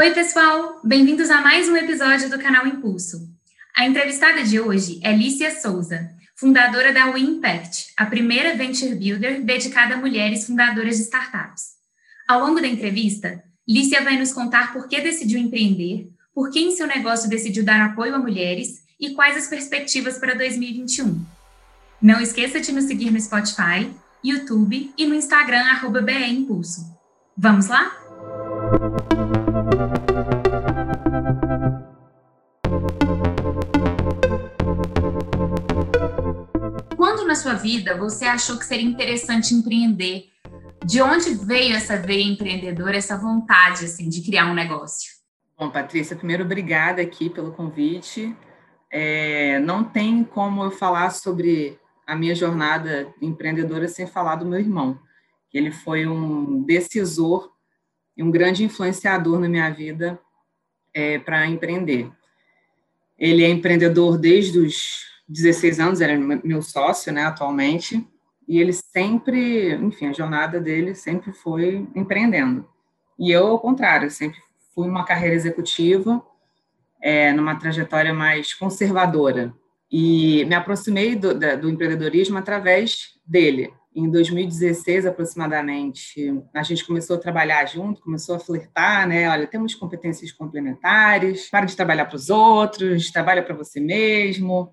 Oi, pessoal! Bem-vindos a mais um episódio do canal Impulso. A entrevistada de hoje é Lícia Souza, fundadora da We Impact, a primeira venture builder dedicada a mulheres fundadoras de startups. Ao longo da entrevista, Lícia vai nos contar por que decidiu empreender, por que em seu negócio decidiu dar apoio a mulheres e quais as perspectivas para 2021. Não esqueça de nos seguir no Spotify, YouTube e no Instagram, arroba BE Impulso. Vamos lá? Quando na sua vida você achou que seria interessante empreender? De onde veio essa veia empreendedora, essa vontade assim de criar um negócio? Bom, Patrícia, primeiro obrigada aqui pelo convite. É, não tem como eu falar sobre a minha jornada empreendedora sem falar do meu irmão. Ele foi um decisor e um grande influenciador na minha vida é, para empreender. Ele é empreendedor desde os 16 anos, ele é meu sócio, né, atualmente, e ele sempre, enfim, a jornada dele sempre foi empreendendo. E eu, ao contrário, sempre fui uma carreira executiva, é, numa trajetória mais conservadora. E me aproximei do, do empreendedorismo através dele. Em 2016, aproximadamente, a gente começou a trabalhar junto, começou a flertar, né? Olha, temos competências complementares, para de trabalhar para os outros, trabalha para você mesmo.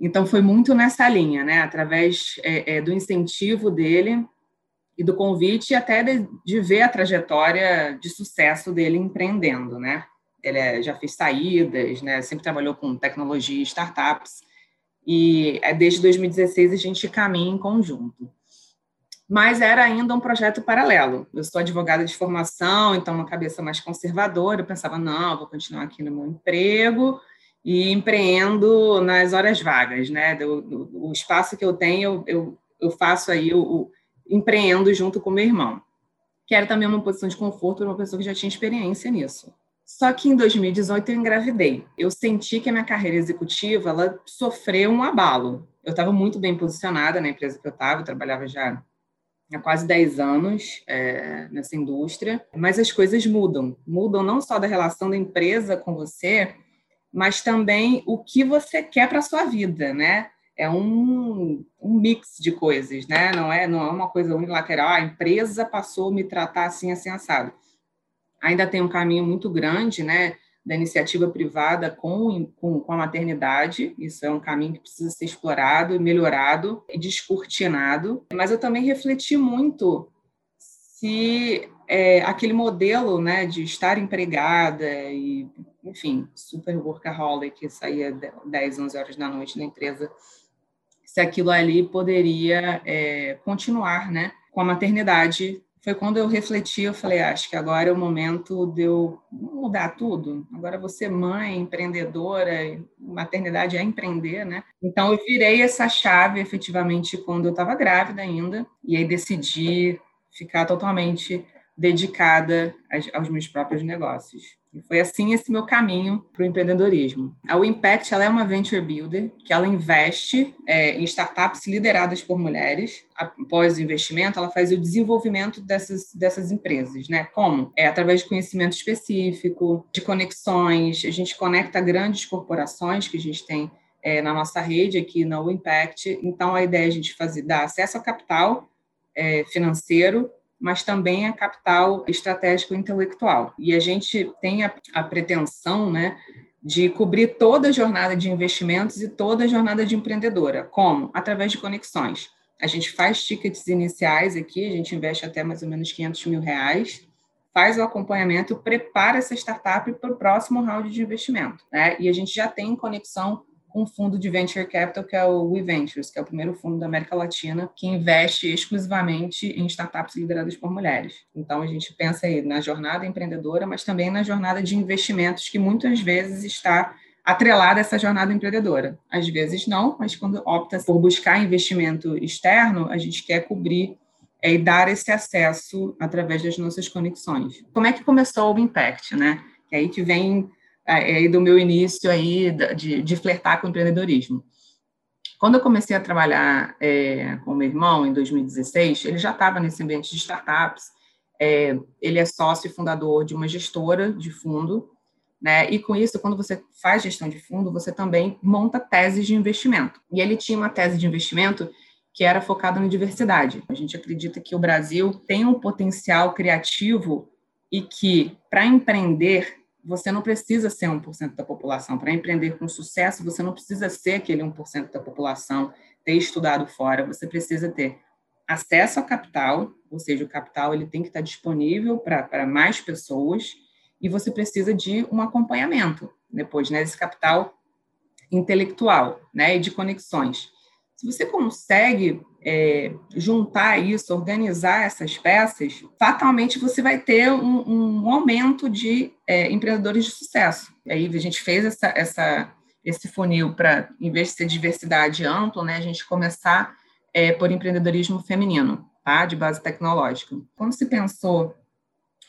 Então, foi muito nessa linha, né? Através é, é, do incentivo dele e do convite, até de, de, ver a trajetória de sucesso dele empreendendo, né? Ele é, já fez saídas, né? Sempre trabalhou com tecnologia e startups e é, desde 2016 a gente caminha em conjunto. Mas era ainda um projeto paralelo. Eu sou advogada de formação, então uma cabeça mais conservadora. Eu pensava, não, vou continuar aqui no meu emprego e empreendo nas horas vagas, né? O espaço que eu tenho, eu, eu faço aí, o empreendo junto com meu irmão, que era também uma posição de conforto para uma pessoa que já tinha experiência nisso. Só que em 2018 eu engravidei. Eu senti que a minha carreira executiva ela sofreu um abalo. Eu estava muito bem posicionada na empresa que eu estava, eu trabalhava já há quase 10 anos é, nessa indústria, mas as coisas mudam. Mudam não só da relação da empresa com você, mas também o que você quer para a sua vida, né? É um, um mix de coisas, né? Não é, não é uma coisa unilateral. Ah, a empresa passou a me tratar assim, assim, assado ainda tem um caminho muito grande, né, da iniciativa privada com, com, com, a maternidade. Isso é um caminho que precisa ser explorado melhorado e descortinado. Mas eu também refleti muito se é, aquele modelo né, de estar empregada e, enfim, super workaholic, que saía 10, 11 horas da noite na empresa, se aquilo ali poderia é, continuar né, com a maternidade foi quando eu refleti, eu falei, ah, acho que agora é o momento de eu mudar tudo. Agora você mãe, empreendedora, maternidade é empreender, né? Então eu virei essa chave efetivamente quando eu estava grávida ainda, e aí decidi ficar totalmente dedicada aos meus próprios negócios. Foi assim esse meu caminho para o empreendedorismo. A Impact ela é uma venture builder que ela investe é, em startups lideradas por mulheres. Após o investimento, ela faz o desenvolvimento dessas, dessas empresas, né? Como? É através de conhecimento específico, de conexões. A gente conecta grandes corporações que a gente tem é, na nossa rede aqui na Impact. Então, a ideia é a gente fazer, dar acesso ao capital é, financeiro mas também a capital estratégico intelectual. E a gente tem a, a pretensão, né, de cobrir toda a jornada de investimentos e toda a jornada de empreendedora. Como? Através de conexões. A gente faz tickets iniciais aqui, a gente investe até mais ou menos 500 mil reais, faz o acompanhamento, prepara essa startup para o próximo round de investimento. Né? E a gente já tem conexão um fundo de venture capital que é o We Ventures, que é o primeiro fundo da América Latina que investe exclusivamente em startups lideradas por mulheres. Então a gente pensa aí na jornada empreendedora, mas também na jornada de investimentos que muitas vezes está atrelada a essa jornada empreendedora. Às vezes não, mas quando opta por buscar investimento externo, a gente quer cobrir é, e dar esse acesso através das nossas conexões. Como é que começou o Impact, né? Que é aí que vem é, é do meu início aí de, de flertar com o empreendedorismo. Quando eu comecei a trabalhar é, com meu irmão em 2016, ele já estava nesse ambiente de startups, é, ele é sócio e fundador de uma gestora de fundo, né? E com isso, quando você faz gestão de fundo, você também monta teses de investimento. E ele tinha uma tese de investimento que era focada na diversidade. A gente acredita que o Brasil tem um potencial criativo e que, para empreender, você não precisa ser 1% da população. Para empreender com sucesso, você não precisa ser aquele 1% da população, ter estudado fora. Você precisa ter acesso a capital, ou seja, o capital ele tem que estar disponível para mais pessoas, e você precisa de um acompanhamento depois, né, desse capital intelectual, né, e de conexões. Se você consegue é, juntar isso, organizar essas peças, fatalmente você vai ter um, um aumento de é, empreendedores de sucesso. Aí a gente fez essa, essa, esse funil para, em vez de ser diversidade ampla, né, a gente começar é, por empreendedorismo feminino, tá? de base tecnológica. Quando se pensou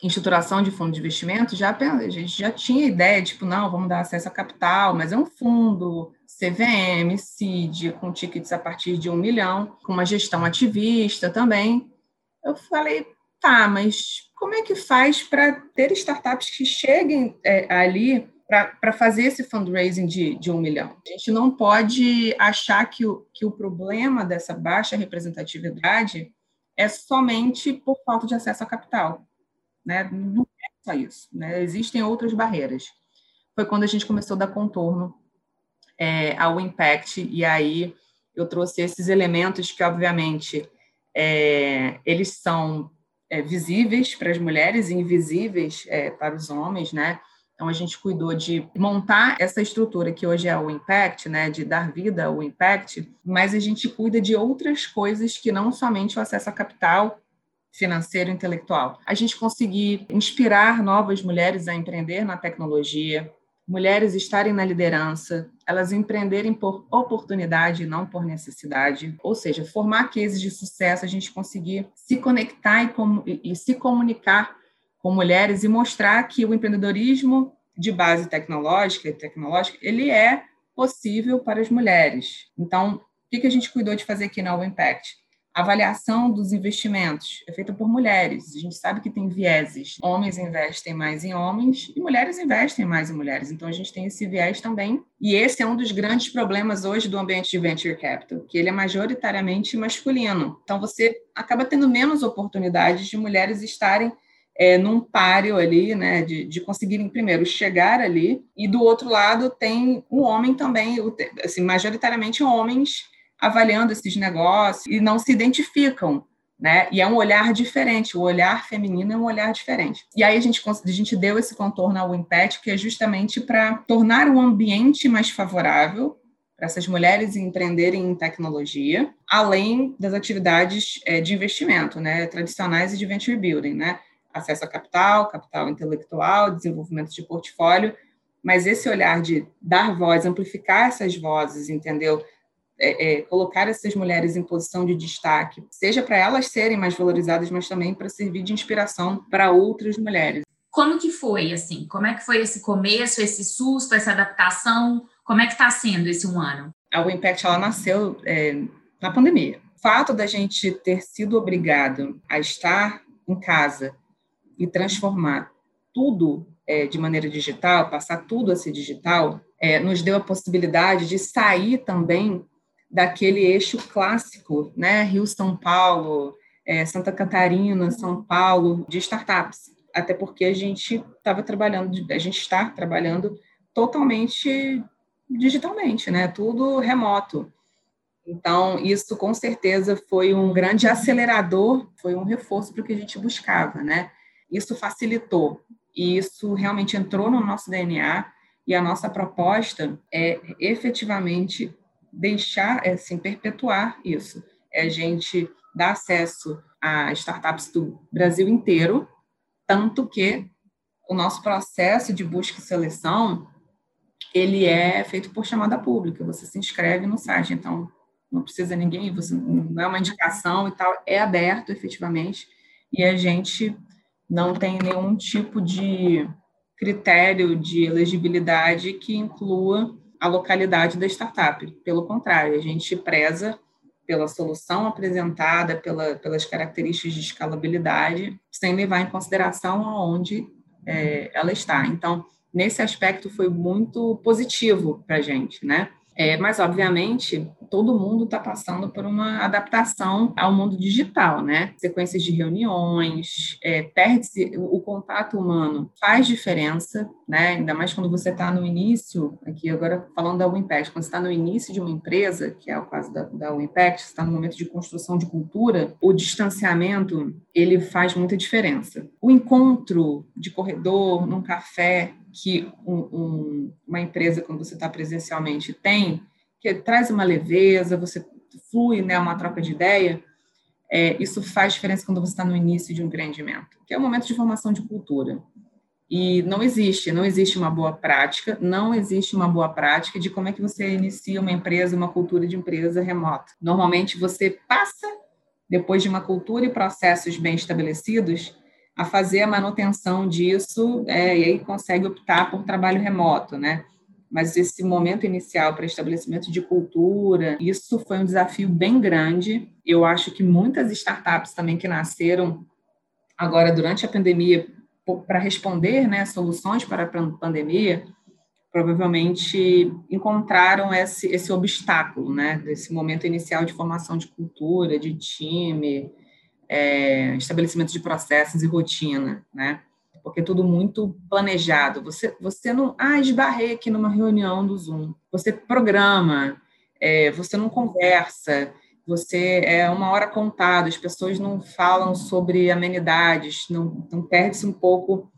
estruturação de fundo de investimento, já, a gente já tinha ideia, tipo, não, vamos dar acesso a capital, mas é um fundo CVM, CID, com tickets a partir de um milhão, com uma gestão ativista também. Eu falei, tá, mas como é que faz para ter startups que cheguem é, ali para fazer esse fundraising de, de um milhão. A gente não pode achar que o, que o problema dessa baixa representatividade é somente por falta de acesso a capital. Né? Não é só isso. Né? Existem outras barreiras. Foi quando a gente começou a dar contorno é, ao Impact, e aí eu trouxe esses elementos que, obviamente, é, eles são é, visíveis para as mulheres e invisíveis é, para os homens, né? Então, a gente cuidou de montar essa estrutura que hoje é o Impact, né, de dar vida ao Impact, mas a gente cuida de outras coisas que não somente o acesso a capital financeiro e intelectual. A gente conseguir inspirar novas mulheres a empreender na tecnologia, mulheres estarem na liderança, elas empreenderem por oportunidade e não por necessidade, ou seja, formar cases de sucesso, a gente conseguir se conectar e, com, e, e se comunicar com mulheres e mostrar que o empreendedorismo de base tecnológica, tecnológica ele é possível para as mulheres. Então, o que a gente cuidou de fazer aqui na Impact? Avaliação dos investimentos é feita por mulheres. A gente sabe que tem vieses. Homens investem mais em homens e mulheres investem mais em mulheres. Então, a gente tem esse viés também. E esse é um dos grandes problemas hoje do ambiente de venture capital, que ele é majoritariamente masculino. Então, você acaba tendo menos oportunidades de mulheres estarem é, num páreo ali, né, de, de conseguirem primeiro chegar ali, e do outro lado tem um homem também, assim, majoritariamente homens avaliando esses negócios e não se identificam, né? E é um olhar diferente, o olhar feminino é um olhar diferente. E aí a gente, a gente deu esse contorno ao Impet, que é justamente para tornar o ambiente mais favorável para essas mulheres empreenderem em tecnologia, além das atividades é, de investimento, né, tradicionais e de venture building, né? acesso a capital, capital intelectual, desenvolvimento de portfólio, mas esse olhar de dar voz, amplificar essas vozes, entendeu? É, é, colocar essas mulheres em posição de destaque, seja para elas serem mais valorizadas, mas também para servir de inspiração para outras mulheres. Como que foi, assim? Como é que foi esse começo, esse susto, essa adaptação? Como é que está sendo esse um ano? A Impact, ela nasceu é, na pandemia. O fato da gente ter sido obrigado a estar em casa e transformar tudo é, de maneira digital, passar tudo a ser digital, é, nos deu a possibilidade de sair também daquele eixo clássico, né? Rio-São Paulo, é, Santa Catarina, São Paulo, de startups. Até porque a gente estava trabalhando, a gente está trabalhando totalmente digitalmente, né? Tudo remoto. Então, isso com certeza foi um grande acelerador, foi um reforço para o que a gente buscava, né? Isso facilitou e isso realmente entrou no nosso DNA e a nossa proposta é efetivamente deixar, é, assim, perpetuar isso. É a gente dar acesso a startups do Brasil inteiro, tanto que o nosso processo de busca e seleção ele é feito por chamada pública. Você se inscreve no site, então não precisa ninguém, você não é uma indicação e tal, é aberto efetivamente e a gente não tem nenhum tipo de critério de elegibilidade que inclua a localidade da startup. Pelo contrário, a gente preza pela solução apresentada, pela, pelas características de escalabilidade, sem levar em consideração aonde é, ela está. Então, nesse aspecto foi muito positivo para a gente, né? É, mas, obviamente, todo mundo está passando por uma adaptação ao mundo digital, né? Sequências de reuniões, é, perde-se o, contato humano, faz diferença, né? Ainda mais quando você está no início, aqui agora falando da Wimpact, quando você está no início de uma empresa, que é o caso da, da Wimpact, você está no momento de construção de cultura, o distanciamento, ele faz muita diferença. O encontro de corredor, num café, que um, um, uma empresa, quando você está presencialmente, tem, que traz uma leveza, você flui, né, uma troca de ideia, é, isso faz diferença quando você está no início de um empreendimento, que é o momento de formação de cultura. E não existe, não existe uma boa prática, não existe uma boa prática de como é que você inicia uma empresa, uma cultura de empresa remota. Normalmente você passa, depois de uma cultura e processos bem estabelecidos, a fazer a manutenção disso é, e aí consegue optar por trabalho remoto, né? Mas esse momento inicial para estabelecimento de cultura, isso foi um desafio bem grande. Eu acho que muitas startups também que nasceram agora durante a pandemia para responder, né, soluções para a pandemia, provavelmente encontraram esse, esse obstáculo, né, desse momento inicial de formação de cultura, de time, é, estabelecimento de processos e rotina, né? Porque é tudo muito planejado. Você, você não, ah, esbarrei aqui numa reunião do Zoom. Você programa, é, você não conversa, você é uma hora contada, as pessoas não falam sobre amenidades, não, não perde-se um pouco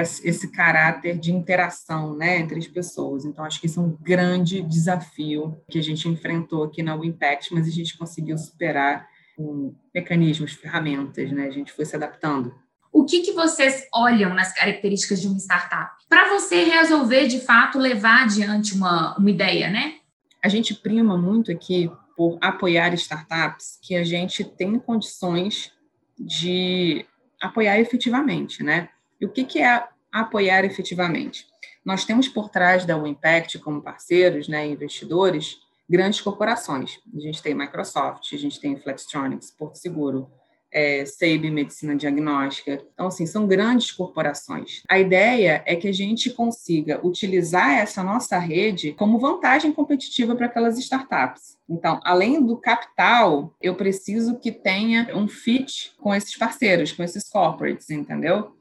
esse, caráter de interação né, entre as pessoas. Então, acho que isso é um grande desafio que a gente enfrentou aqui na Impact, mas a gente conseguiu superar com mecanismos, ferramentas, né? A gente foi se adaptando. O que, que vocês olham nas características de uma startup para você resolver, de fato, levar adiante uma, uma ideia, né? A gente prima muito aqui por apoiar startups que a gente tem condições de apoiar efetivamente, né? E o que, é apoiar efetivamente? Nós temos por trás da Impact como parceiros, né, investidores, grandes corporações. A gente tem Microsoft, a gente tem Flextronics, Porto Seguro, é, SEIB Medicina Diagnóstica. Então, assim, são grandes corporações. A ideia é que a gente consiga utilizar essa nossa rede como vantagem competitiva para aquelas startups. Então, além do capital, eu preciso que tenha um fit com esses parceiros, com esses corporates, entendeu?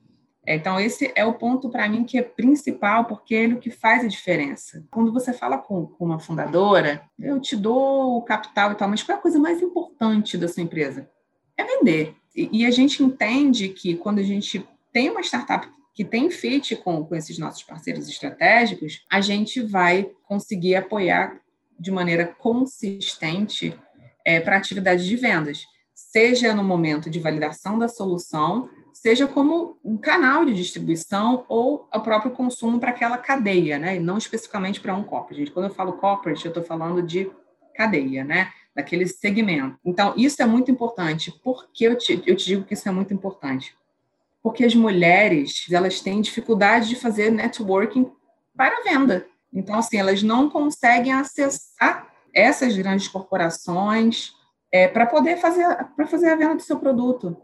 Então, esse é o ponto para mim que é principal, porque é ele o que faz a diferença. Quando você fala com, com, uma fundadora, eu te dou o capital e tal, mas qual é a coisa mais importante da sua empresa? É vender. E, e a gente entende que quando a gente tem uma startup que tem fit com, com esses nossos parceiros estratégicos, a gente vai conseguir apoiar de maneira consistente é, para atividade de vendas, seja no momento de validação da solução, seja como um canal de distribuição ou o próprio consumo para aquela cadeia, né? E não especificamente para um corporate. Quando eu falo corporate, eu estou falando de cadeia, né? Daquele segmento. Então, isso é muito importante. Por que eu te, eu te digo que isso é muito importante? Porque as mulheres, elas têm dificuldade de fazer networking para venda. Então, assim, elas não conseguem acessar essas grandes corporações é, para poder fazer, para fazer a venda do seu produto.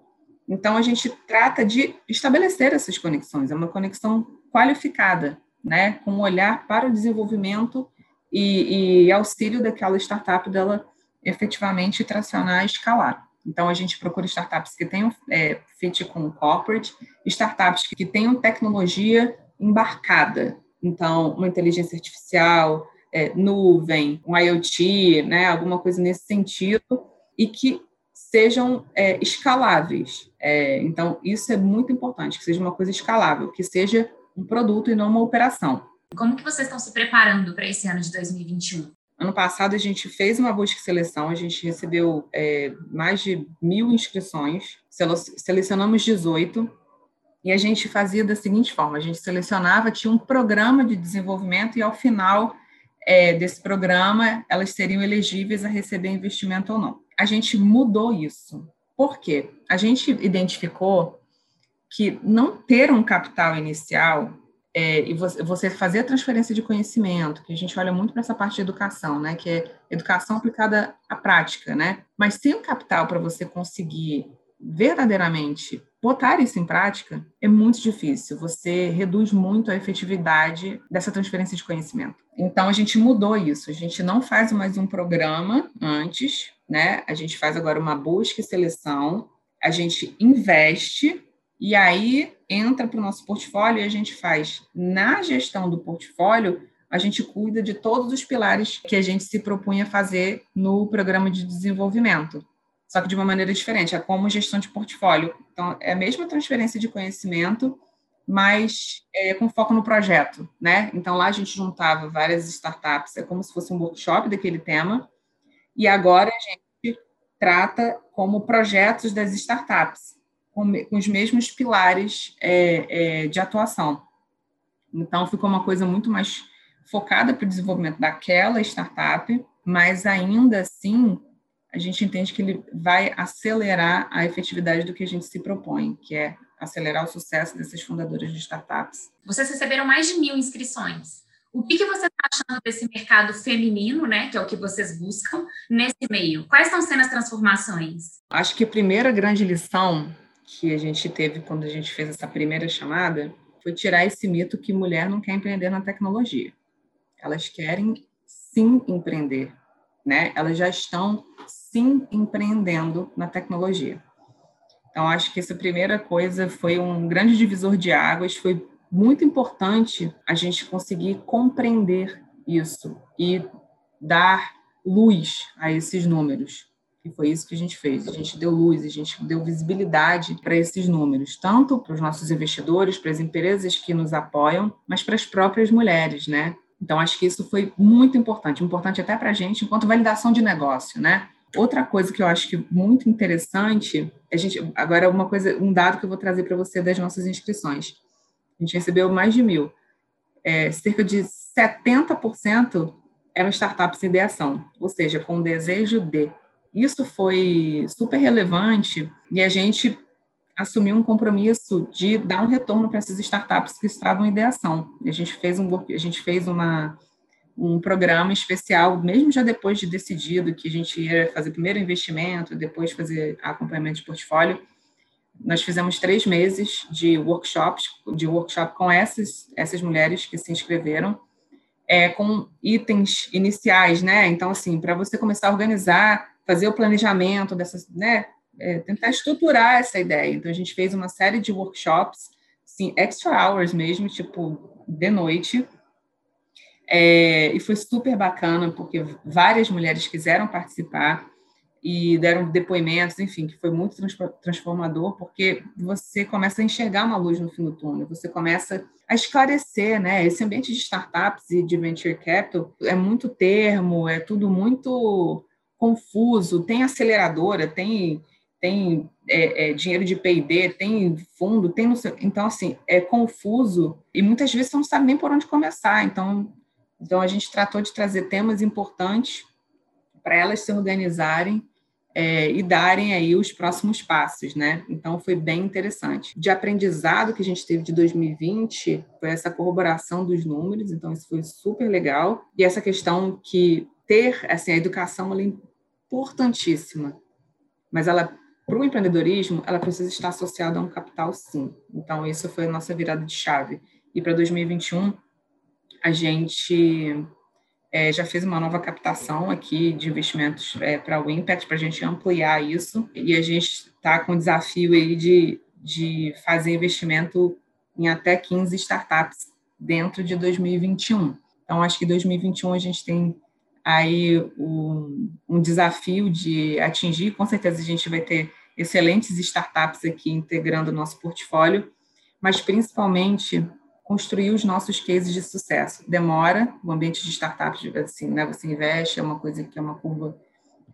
Então, a gente trata de estabelecer essas conexões, é uma conexão qualificada, né, com um olhar para o desenvolvimento e, e auxílio daquela startup dela efetivamente tracionar e escalar. Então, a gente procura startups que tenham é, fit com o corporate, startups que tenham tecnologia embarcada. Então, uma inteligência artificial, é, nuvem, um IoT, né, alguma coisa nesse sentido, e que sejam é, escaláveis. É, então, isso é muito importante, que seja uma coisa escalável, que seja um produto e não uma operação. Como que vocês estão se preparando para esse ano de 2021? Ano passado, a gente fez uma busca e seleção, a gente recebeu é, mais de mil inscrições, selecionamos 18, e a gente fazia da seguinte forma: a gente selecionava, tinha um programa de desenvolvimento, e ao final é, desse programa, elas seriam elegíveis a receber investimento ou não a gente mudou isso. Por quê? A gente identificou que não ter um capital inicial é, e você fazer a transferência de conhecimento, que a gente olha muito para essa parte de educação, né, que é educação aplicada à prática, né, mas sem o capital para você conseguir verdadeiramente botar isso em prática é muito difícil. Você reduz muito a efetividade dessa transferência de conhecimento. Então a gente mudou isso. A gente não faz mais um programa antes, né? A gente faz agora uma busca e seleção. A gente investe e aí entra para o nosso portfólio e a gente faz na gestão do portfólio a gente cuida de todos os pilares que a gente se propunha fazer no programa de desenvolvimento só que de uma maneira diferente, é como gestão de portfólio. Então, é a mesma transferência de conhecimento, mas é, com foco no projeto, né? Então, lá a gente juntava várias startups, é como se fosse um workshop daquele tema, e agora a gente trata como projetos das startups, com, com os mesmos pilares é, é, de atuação. Então, ficou uma coisa muito mais focada para o desenvolvimento daquela startup, mas ainda assim a gente entende que ele vai acelerar a efetividade do que a gente se propõe, que é acelerar o sucesso desses fundadores de startups. Vocês receberam mais de mil inscrições. O que, que você está achando desse mercado feminino, né, que é o que vocês buscam, nesse meio? Quais estão sendo as transformações? Acho que a primeira grande lição que a gente teve quando a gente fez essa primeira chamada foi tirar esse mito que mulher não quer empreender na tecnologia. Elas querem sim empreender, né? Elas já estão sim empreendendo na tecnologia. Então, acho que essa primeira coisa foi um grande divisor de águas, foi muito importante a gente conseguir compreender isso e dar luz a esses números. E foi isso que a gente fez. A gente deu luz, a gente deu visibilidade para esses números, tanto para os nossos investidores, para as empresas que nos apoiam, mas para as próprias mulheres, né? Então, acho que isso foi muito importante, importante até para a gente, enquanto validação de negócio, né? Outra coisa que eu acho que muito interessante, a gente agora uma coisa, um dado que eu vou trazer para você das nossas inscrições. A gente recebeu mais de mil. É, cerca de 70% eram startups em ideação, ou seja, com desejo de. Isso foi super relevante e a gente assumiu um compromisso de dar um retorno para essas startups que estavam em ideação. A gente fez um a gente fez uma um programa especial, mesmo já depois de decidido que a gente ia fazer primeiro investimento, depois fazer acompanhamento de portfólio, nós fizemos três meses de workshops, de workshop com essas, essas mulheres que se inscreveram, é, com itens iniciais, né? Então, assim, para você começar a organizar, fazer o planejamento dessas, né? É, tentar estruturar essa ideia. Então, a gente fez uma série de workshops, assim, extra hours mesmo, tipo, de noite, é, e foi super bacana, porque várias mulheres quiseram participar e deram depoimentos, enfim, que foi muito transformador, porque você começa a enxergar uma luz no fim do túnel, você começa a esclarecer, né? Esse ambiente de startups e de venture capital é muito termo, é tudo muito confuso, tem aceleradora, tem tem é, é, dinheiro de P&D, tem fundo, tem então assim é confuso e muitas vezes você não sabe nem por onde começar. Então então, a gente tratou de trazer temas importantes para elas se organizarem é, e darem aí os próximos passos, né? Então, foi bem interessante. De aprendizado que a gente teve de 2020 foi essa corroboração dos números, então isso foi super legal. E essa questão que ter, assim, a educação ela é importantíssima, mas ela para o empreendedorismo, ela precisa estar associada a um capital, sim. Então, isso foi a nossa virada de chave. E para 2021, a gente é, já fez uma nova captação aqui de investimentos é, para o Impact, para a gente ampliar isso, e a gente está com o desafio aí de, de fazer investimento em até 15 startups dentro de 2021. Então, acho que 2021 a gente tem aí um, um desafio de atingir, com certeza a gente vai ter excelentes startups aqui integrando o nosso portfólio, mas principalmente construir os nossos cases de sucesso. Demora, o ambiente de startups, assim, né, você investe, é uma coisa que é uma curva,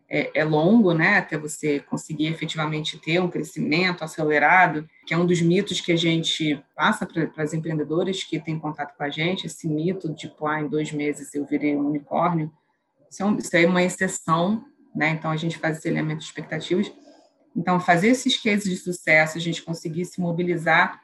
é, é longo, né, até você conseguir efetivamente ter um crescimento acelerado, que é um dos mitos que a gente passa para as empreendedoras que têm contato com a gente, esse mito de, tipo, ah, em dois meses eu virei um unicórnio, isso é, isso é uma exceção, né, então a gente faz esse elemento de expectativas, então fazer esses cases de sucesso, a gente conseguir se mobilizar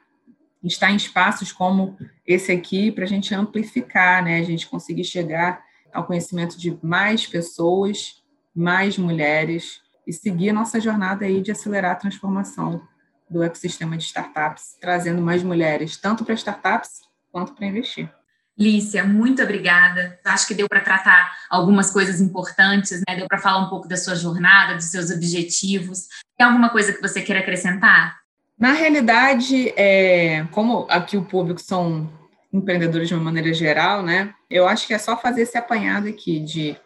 estar em espaços como esse aqui para a gente amplificar, né? A gente conseguir chegar ao conhecimento de mais pessoas, mais mulheres e seguir a nossa jornada aí de acelerar a transformação do ecossistema de startups, trazendo mais mulheres, tanto para startups quanto para investir. Lícia, muito obrigada. Acho que deu para tratar algumas coisas importantes, né? Deu para falar um pouco da sua jornada, dos seus objetivos. Tem alguma coisa que você queira acrescentar? Na realidade, é, como aqui o público são empreendedores de uma maneira geral, né? Eu acho que é só fazer esse apanhado aqui de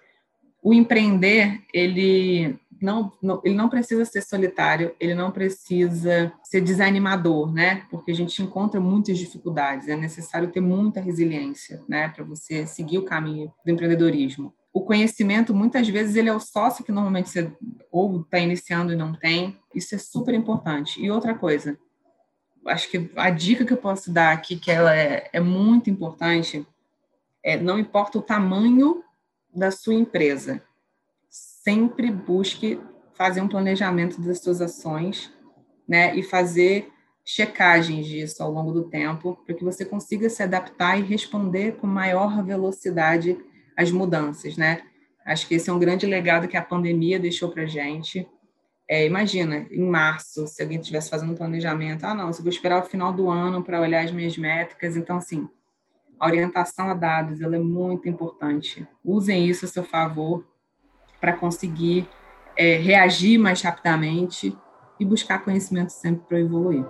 o empreender, ele não, não, ele não precisa ser solitário, ele não precisa ser desanimador, né? Porque a gente encontra muitas dificuldades, é necessário ter muita resiliência, né, para você seguir o caminho do empreendedorismo. O conhecimento, muitas vezes, ele é o sócio que normalmente você ou está iniciando e não tem. Isso é super importante. E outra coisa, acho que a dica que eu posso dar aqui, que ela é, é muito importante, é não importa o tamanho da sua empresa, sempre busque fazer um planejamento das suas ações, né, e fazer checagens disso ao longo do tempo, para que você consiga se adaptar e responder com maior velocidade às mudanças, né? Acho que esse é um grande legado que a pandemia deixou para gente. É, imagina, em março, se alguém estivesse fazendo um planejamento, ah, não, eu vou esperar o final do ano para olhar as minhas métricas. Então, assim, a orientação a dados ela é muito importante. Usem isso a seu favor para conseguir é, reagir mais rapidamente e buscar conhecimento sempre para evoluir.